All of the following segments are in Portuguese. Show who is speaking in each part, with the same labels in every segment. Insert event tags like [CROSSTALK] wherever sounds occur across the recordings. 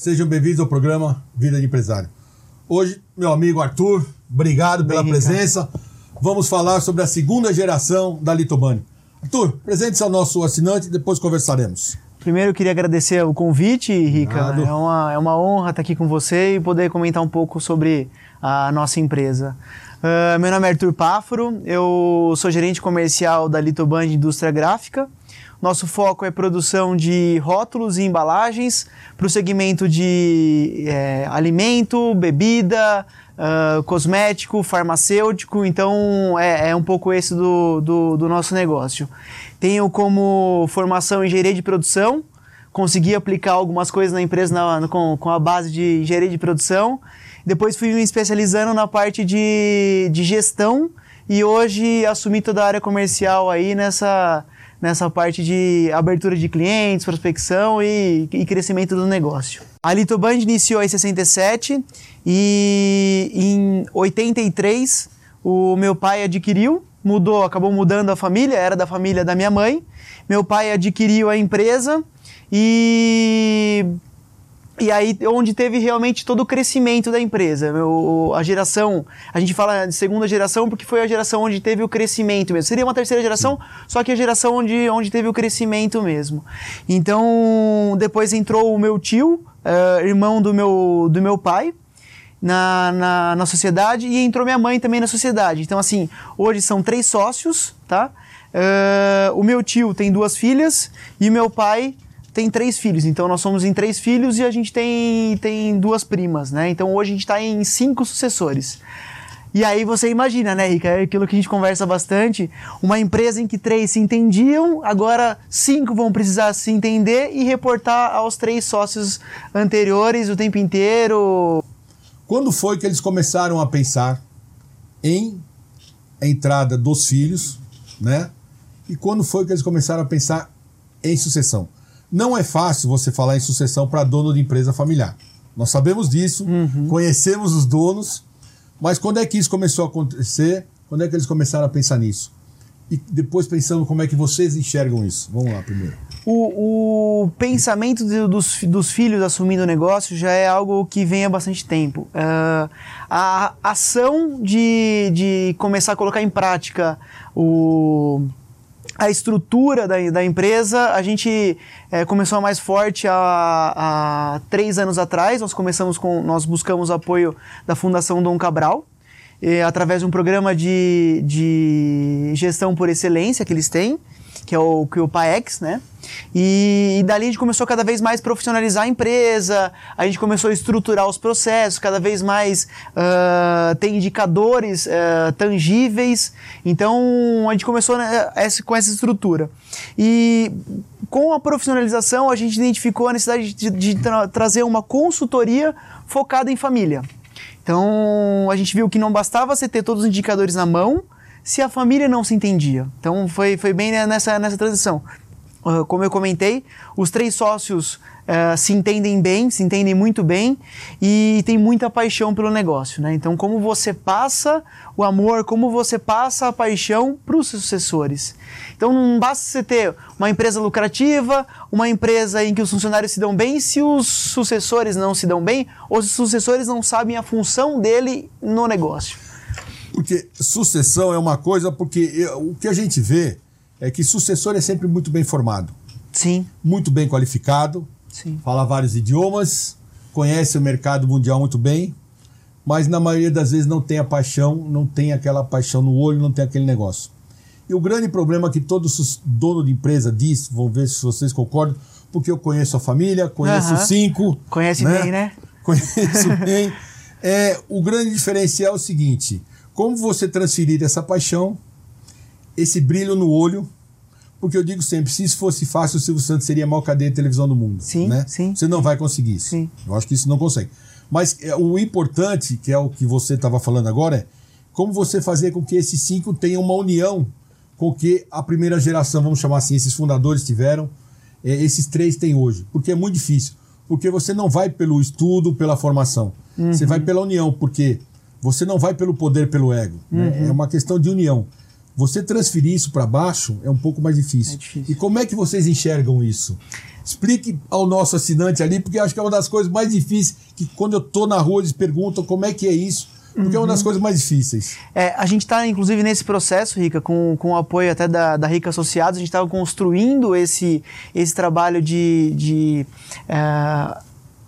Speaker 1: Sejam bem-vindos ao programa Vida de Empresário. Hoje, meu amigo Arthur, obrigado pela
Speaker 2: Bem,
Speaker 1: presença. Vamos falar sobre a segunda geração da Litobani. Arthur, presente-se ao nosso assinante e depois conversaremos.
Speaker 2: Primeiro eu queria agradecer o convite, Rica. É uma, é uma honra estar aqui com você e poder comentar um pouco sobre a nossa empresa. Ah, meu nome é Arthur Páfaro, eu sou gerente comercial da Litoband Indústria Gráfica. Nosso foco é produção de rótulos e embalagens para o segmento de eh, alimento, bebida, ah, cosmético, farmacêutico. Então é, é um pouco esse do, do, do nosso negócio. Tenho como formação engenharia de produção, consegui aplicar algumas coisas na empresa na- com, com a base de engenharia de produção. Depois fui me especializando na parte de, de gestão e hoje assumi toda a área comercial aí nessa, nessa parte de abertura de clientes, prospecção e, e crescimento do negócio. A Litoband iniciou em 67 e em 83 o meu pai adquiriu, mudou, acabou mudando a família, era da família da minha mãe. Meu pai adquiriu a empresa e e aí onde teve realmente todo o crescimento da empresa. O- a geração, a gente fala de segunda geração porque foi a geração onde teve o crescimento mesmo. Seria uma terceira geração, só que a geração onde, onde teve o crescimento mesmo. Então, depois entrou o meu tio, eh, irmão do meu, do meu pai, na, na, na sociedade e entrou minha mãe também na sociedade. Então, assim, hoje são três sócios, tá? Eh, o meu tio tem duas filhas e o meu pai tem três filhos. Então, nós somos em três filhos e a gente tem, tem duas primas, né? Então, hoje a gente está em cinco sucessores. E aí você imagina, né, Rica? É aquilo que a gente conversa bastante. Uma empresa em que três se entendiam, agora cinco vão precisar se entender e reportar aos três sócios anteriores o tempo inteiro.
Speaker 1: Quando foi que eles começaram a pensar em entrada dos filhos, né? E quando foi que eles começaram a pensar em sucessão? Não é fácil você falar em sucessão para dono de empresa familiar. Nós sabemos disso, conhecemos os donos, mas quando é que isso começou a acontecer? Quando é que eles começaram a pensar nisso? E depois pensando como é que vocês enxergam isso. Vamos lá primeiro.
Speaker 2: O, o pensamento de- dos, dos filhos assumindo o negócio já é algo que vem há bastante tempo. Ah, a ação de, de começar a colocar em prática o, a estrutura da, da empresa, a gente eh, começou mais forte há, há três anos atrás. Nós começamos com, nós buscamos apoio da Fundação Dom Cabral, eh, através de um programa de, de gestão por excelência que eles têm, que é o, que é o PAEX, né? E, e dali a gente começou cada vez mais profissionalizar a empresa, a gente começou a estruturar os processos, cada vez mais ah, ter indicadores ah, tangíveis. Então a gente começou né, essa- com essa estrutura. E com a profissionalização a gente identificou a necessidade de, de tra- trazer uma consultoria focada em família. Então a gente viu que não bastava você ter todos os indicadores na mão se a família não se entendia. Então foi, foi bem nessa, nessa transição. Ah, como eu comentei, os três sócios ah, se entendem bem, se entendem muito bem e tem muita paixão pelo negócio. Né? Então, como você passa o amor, como você passa a paixão para os sucessores. Então, não basta você ter uma empresa lucrativa, uma empresa em que os funcionários se dão bem, se os sucessores não se dão bem ou se os sucessores não sabem a função dele no negócio.
Speaker 1: Porque sucessão é uma coisa, porque eu- o que a gente vê é que sucessor é sempre muito bem formado,
Speaker 2: Sim,
Speaker 1: muito bem qualificado,
Speaker 2: sim.
Speaker 1: fala vários idiomas, conhece o mercado mundial muito bem, mas na maioria das vezes não tem a paixão, não tem aquela paixão no olho, não tem aquele negócio. E o grande problema que todo dono de empresa diz, vamos ver se vocês concordam, porque eu conheço a família, conheço os cinco.
Speaker 2: Conhece bem, né? [LAUGHS]
Speaker 1: Conheço bem. É, o grande diferencial é o seguinte: como você transferir essa paixão, esse brilho no olho, porque eu digo sempre, se isso fosse fácil, o Silvio Santos seria a maior cadeia de televisão do mundo.
Speaker 2: Sim,
Speaker 1: né?
Speaker 2: sim.
Speaker 1: Você não vai conseguir isso.
Speaker 2: Sim.
Speaker 1: Eu acho que isso não consegue. Mas é, o importante, que é o que você estava falando agora, é como você fazer com que esses cinco tenham uma união com o que a primeira geração, vamos chamar assim, esses fundadores tiveram, é, esses três têm hoje. Porque é muito difícil. Porque você não vai pelo estudo, pela formação. Você vai pela união, porque você não vai pelo poder, pelo ego. né? É uma questão de união. Você transferir isso para baixo é um pouco mais difícil.
Speaker 2: É difícil.
Speaker 1: E como é que vocês enxergam isso? Explique ao nosso assinante ali, porque acho que é uma das coisas mais difíceis, que quando eu tô na rua eles perguntam como é que é isso, porque é uma das coisas mais difíceis.
Speaker 2: É, a gente está, inclusive, nesse processo, Rica, com, com o apoio até da, da Rica Associados, a gente estava construindo esse, esse trabalho de, de é,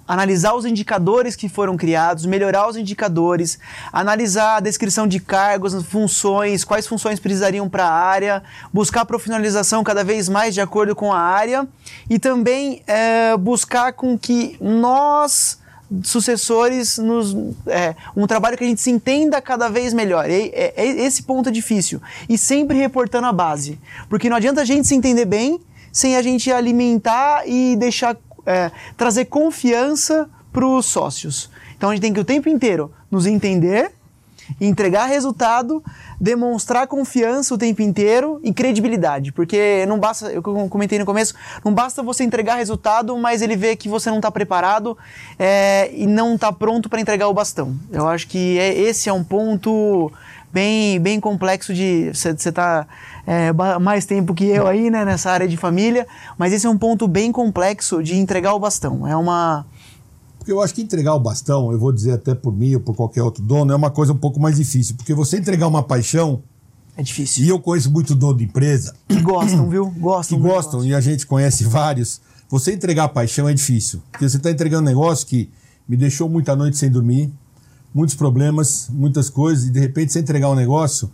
Speaker 2: analisar os indicadores que foram criados, melhorar os indicadores, analisar a descrição de cargos, funções, quais funções precisariam para a área, buscar profissionalização cada vez mais de acordo com a área e também é, buscar com que nós sucessores nos é, um trabalho que a gente se entenda cada vez melhor. É, é, é, esse ponto é difícil e sempre reportando a base, porque não adianta a gente se entender bem sem a gente alimentar e deixar é, trazer confiança para os sócios. Então a gente tem que o tempo inteiro nos entender, entregar resultado, demonstrar confiança o tempo inteiro e credibilidade, porque não basta, eu comentei no começo, não basta você entregar resultado, mas ele vê que você não está preparado é, e não está pronto para entregar o bastão. Eu acho que é, esse é um ponto bem, bem complexo de você estar tá, é, mais tempo que eu aí, né, nessa área de família, mas esse é um ponto bem complexo de entregar o bastão. É uma
Speaker 1: porque eu acho que entregar o bastão, eu vou dizer até por mim ou por qualquer outro dono, é uma coisa um pouco mais difícil. Porque você entregar uma paixão.
Speaker 2: É difícil.
Speaker 1: E eu conheço muito dono de empresa. [CLEARS THROAT]
Speaker 2: Que gostam, viu? [CLEARS THROAT] Gostam.
Speaker 1: Que gostam, gostam, e a gente conhece vários. Você entregar a paixão é difícil. Porque você está entregando um negócio que me deixou muita noite sem dormir, muitos problemas, muitas coisas, e de repente você entregar um negócio.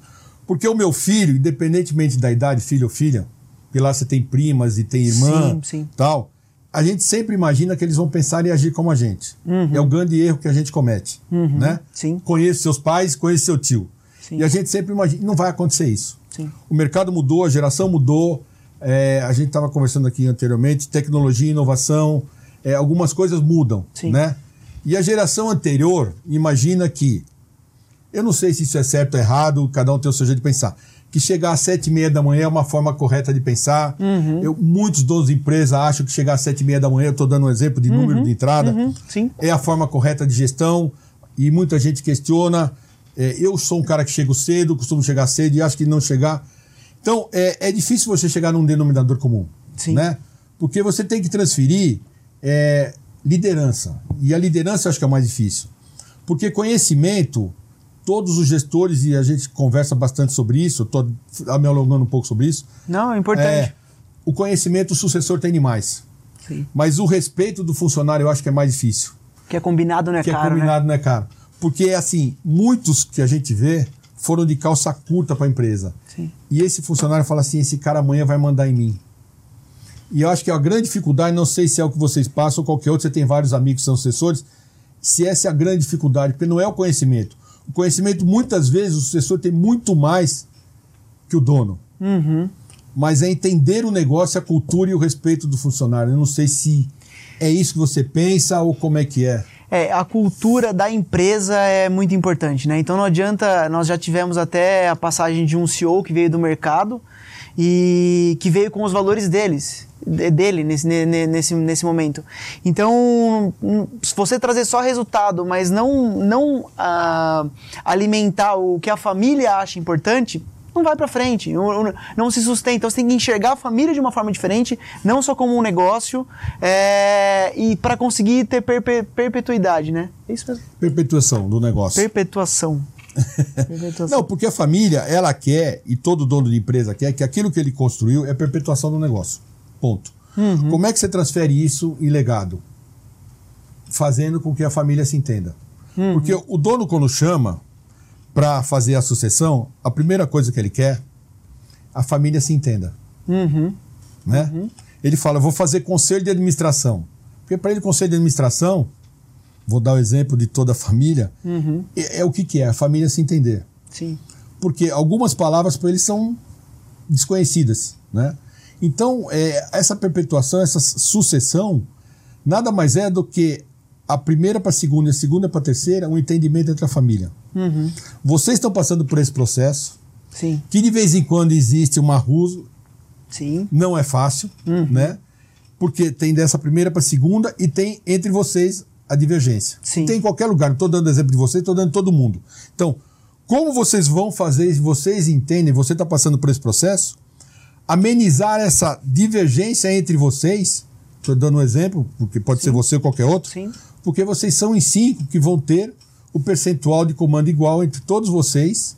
Speaker 1: Porque o meu filho, independentemente da idade, filho ou filha, porque lá você tem primas e tem irmã, sim, sim. tal a gente sempre imagina que eles vão pensar e agir como a gente. Uhum. É o grande erro que a gente comete. Uhum. Né?
Speaker 2: Sim.
Speaker 1: Conheço seus pais, conheço seu tio. Sim. E a gente sempre imagina, não vai acontecer isso.
Speaker 2: Sim.
Speaker 1: O mercado mudou, a geração mudou. É, a gente estava conversando aqui anteriormente, tecnologia, inovação, é, algumas coisas mudam, né? E a geração anterior imagina que, eu não sei se isso é certo ou errado, cada um tem o seu jeito de pensar que chegar às sete e meia da manhã é uma forma correta de pensar. Uhum. Eu, muitos donos de empresa acham que chegar às sete e meia da manhã, eu estou dando um exemplo de uhum. número de entrada, uhum. é a forma correta de gestão e muita gente questiona. É, eu sou um cara que chego cedo, costumo chegar cedo e acho que não chegar. Então, é, é difícil você chegar num denominador comum, Sim. né? Porque você tem que transferir é, liderança. E a liderança eu acho que é mais difícil. Porque conhecimento todos os gestores, e a gente conversa bastante sobre isso, estou me alongando um pouco sobre isso.
Speaker 2: Não, é importante. É,
Speaker 1: o conhecimento o sucessor tem demais. Sim. Mas o respeito do funcionário eu acho que é mais difícil.
Speaker 2: Que é combinado não é
Speaker 1: que
Speaker 2: caro.
Speaker 1: Que é combinado né? não é caro. Porque, assim, muitos que a gente vê foram de calça curta para a empresa.
Speaker 2: Sim.
Speaker 1: E esse funcionário fala assim: esse cara amanhã vai mandar em mim. E eu acho que a grande dificuldade, não sei se é o que vocês passam ou qualquer outro, você tem vários amigos que são assessores, se essa é a grande dificuldade, porque não é o conhecimento. O conhecimento, muitas vezes, o sucessor tem muito mais que o dono.
Speaker 2: Uhum.
Speaker 1: Mas é entender o negócio, a cultura e o respeito do funcionário. Eu não sei se é isso que você pensa ou como é que é.
Speaker 2: É, a cultura da empresa é muito importante, né? Então não adianta, nós já tivemos até a passagem de um CEO que veio do mercado e que veio com os valores deles dele nesse, nesse, nesse momento. Então, se você trazer só resultado, mas não, não uh, alimentar o que a família acha importante, não vai para frente, não, não, se sustenta. Então você tem que enxergar a família de uma forma diferente, não só como um negócio, é, e para conseguir ter perpe, perpetuidade, né?
Speaker 1: É isso mesmo. Perpetuação do negócio. [LAUGHS]
Speaker 2: Perpetuação.
Speaker 1: Não, porque a família, ela quer, e todo dono de empresa quer, que aquilo que ele construiu é perpetuação do negócio. Ponto.
Speaker 2: Uhum.
Speaker 1: Como é que você transfere isso em legado? Fazendo com que a família se entenda. Uhum. Porque o dono, quando chama para fazer a sucessão, a primeira coisa que ele quer, a família se entenda.
Speaker 2: Uhum.
Speaker 1: Né?
Speaker 2: Uhum.
Speaker 1: Ele fala, vou fazer conselho de administração. Porque para ele, conselho de administração, vou dar o exemplo de toda a família,
Speaker 2: uhum.
Speaker 1: é, é, o que, que é? A família se entender.
Speaker 2: Sim.
Speaker 1: Porque algumas palavras para ele são desconhecidas, né? Então, é, essa perpetuação, essa sucessão, nada mais é do que a primeira para a segunda e a segunda para a terceira, um entendimento entre a família.
Speaker 2: Uhum.
Speaker 1: Vocês estão passando por esse processo.
Speaker 2: Sim.
Speaker 1: Que de vez em quando existe uma ruso.
Speaker 2: Sim.
Speaker 1: Não é fácil, uhum. né? Porque tem dessa primeira para a segunda e tem entre vocês a divergência.
Speaker 2: Sim.
Speaker 1: Tem em qualquer lugar. Não estou dando exemplo de vocês, estou dando todo mundo. Então, como vocês vão fazer, vocês entendem, você está passando por esse processo, amenizar essa divergência entre vocês Estou dando um exemplo, porque pode
Speaker 2: Sim.
Speaker 1: ser você ou qualquer outro.
Speaker 2: Sim.
Speaker 1: Porque vocês são em cinco que vão ter o percentual de comando igual entre todos vocês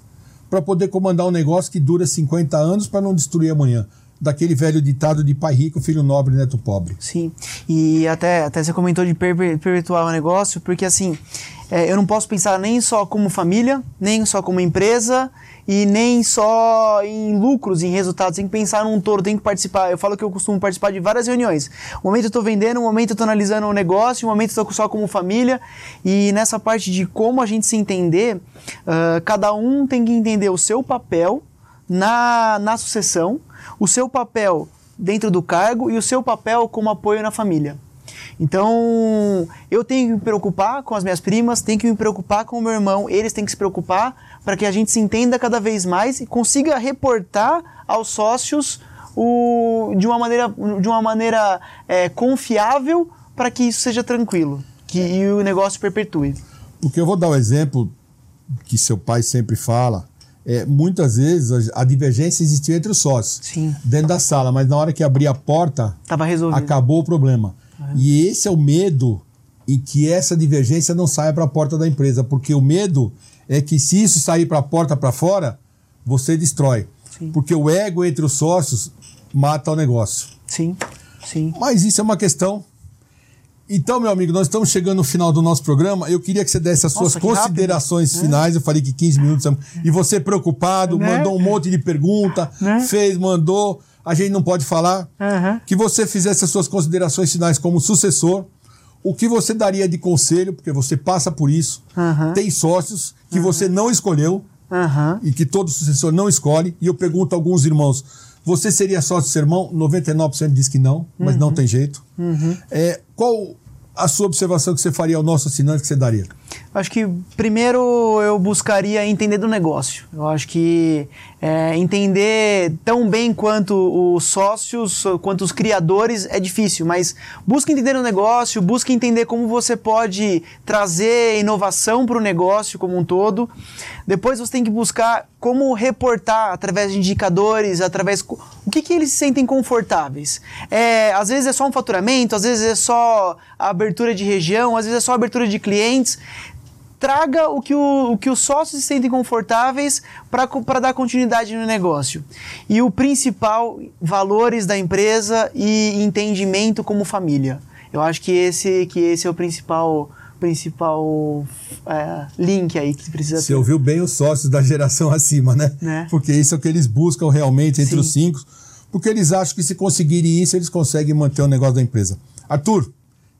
Speaker 1: para poder comandar um negócio que dura 50 anos para não destruir amanhã. Daquele velho ditado de pai rico, filho nobre, neto pobre.
Speaker 2: Sim, e até, até você comentou de perpe- perpetuar o negócio, porque assim, é, eu não posso pensar nem só como família, nem só como empresa e nem só em lucros, em resultados. Tem que pensar num todo, tem que participar. Eu falo que eu costumo participar de várias reuniões. Um momento eu estou vendendo, um momento eu estou analisando o negócio, um momento eu estou só como família. E nessa parte de como a gente se entender, ah, cada um tem que entender o seu papel na, na sucessão, o seu papel dentro do cargo e o seu papel como apoio na família. Então, eu tenho que me preocupar com as minhas primas, tenho que me preocupar com o meu irmão, eles têm que se preocupar para que a gente se entenda cada vez mais e consiga reportar aos sócios o, de uma maneira, de uma maneira é, confiável para que isso seja tranquilo que, e o negócio perpetue.
Speaker 1: Porque eu vou dar um exemplo que seu pai sempre fala. É, muitas vezes a, a divergência existia entre os sócios,
Speaker 2: Sim.
Speaker 1: dentro da sala, mas na hora que abrir a porta,
Speaker 2: Tava resolvido.
Speaker 1: acabou o problema. E esse é o medo em que essa divergência não saia para a porta da empresa, porque o medo é que se isso sair para a porta para fora, você destrói.
Speaker 2: Sim.
Speaker 1: Porque o ego entre os sócios mata o negócio.
Speaker 2: Sim, sim.
Speaker 1: Mas isso é uma questão. Então, meu amigo, nós estamos chegando no final do nosso programa. Eu queria que você desse as suas
Speaker 2: Nossa, rápido.
Speaker 1: considerações finais. Eu falei que 15 minutos. E você preocupado,
Speaker 2: Né?
Speaker 1: mandou um monte de pergunta,
Speaker 2: Né?
Speaker 1: fez, mandou. A gente não pode falar.
Speaker 2: Aham.
Speaker 1: Que você fizesse as suas considerações finais como sucessor. O que você daria de conselho, porque você passa por isso.
Speaker 2: Aham.
Speaker 1: Tem sócios que você não escolheu
Speaker 2: Aham.
Speaker 1: e que todo sucessor não escolhe. E eu pergunto a alguns irmãos: você seria sócio do seu irmão? 99% diz que não, mas não tem jeito. É, qual a sua observação que você faria ao nosso assinante que você daria?
Speaker 2: Acho que primeiro eu buscaria entender do negócio. Eu acho que é, entender tão bem quanto os sócios, quanto os criadores é difícil, mas busca entender o negócio, busca entender como você pode trazer inovação para o negócio como um todo. Depois você tem que buscar como reportar através de indicadores, através o que, que eles se sentem confortáveis. É, às vezes é só um faturamento, às vezes é só a abertura de região, às vezes é só a abertura de clientes traga o que, o, o que os sócios se sentem confortáveis para dar continuidade no negócio. E o principal, valores da empresa e entendimento como família. Eu acho que esse, que esse é o principal principal é, link aí que precisa
Speaker 1: Você
Speaker 2: ter.
Speaker 1: ouviu bem os sócios da geração [LAUGHS] acima, né?
Speaker 2: Né?
Speaker 1: Porque isso é o que eles buscam realmente entre
Speaker 2: Sim.
Speaker 1: os cinco. Porque eles acham que se conseguirem isso, eles conseguem manter o negócio da empresa. Arthur,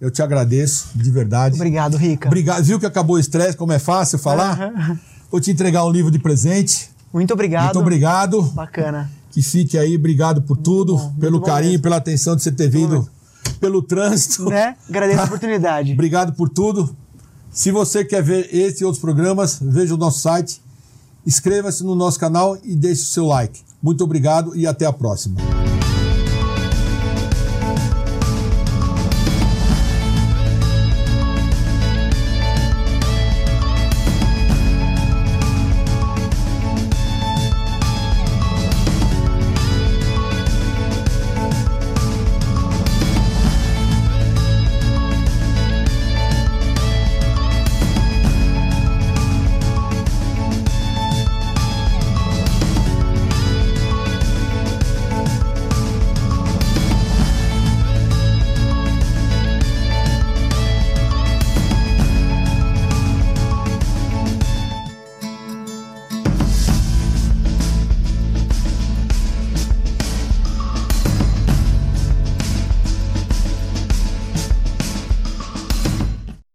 Speaker 1: eu te agradeço, de verdade.
Speaker 2: Obrigado, Rica.
Speaker 1: Obrigado. Viu que acabou o estresse, como é fácil falar?
Speaker 2: Aham.
Speaker 1: Vou te entregar um livro de presente.
Speaker 2: Muito obrigado.
Speaker 1: Muito obrigado.
Speaker 2: Bacana.
Speaker 1: Que fique aí, obrigado por tudo,
Speaker 2: bom,
Speaker 1: pelo carinho,
Speaker 2: mesmo.
Speaker 1: pela atenção de você ter vindo, pelo trânsito.
Speaker 2: Né? Agradeço a oportunidade. [LAUGHS]
Speaker 1: Obrigado por tudo. Se você quer ver esse e outros programas, veja o nosso site, inscreva-se no nosso canal e deixe o seu like. Muito obrigado e até a próxima.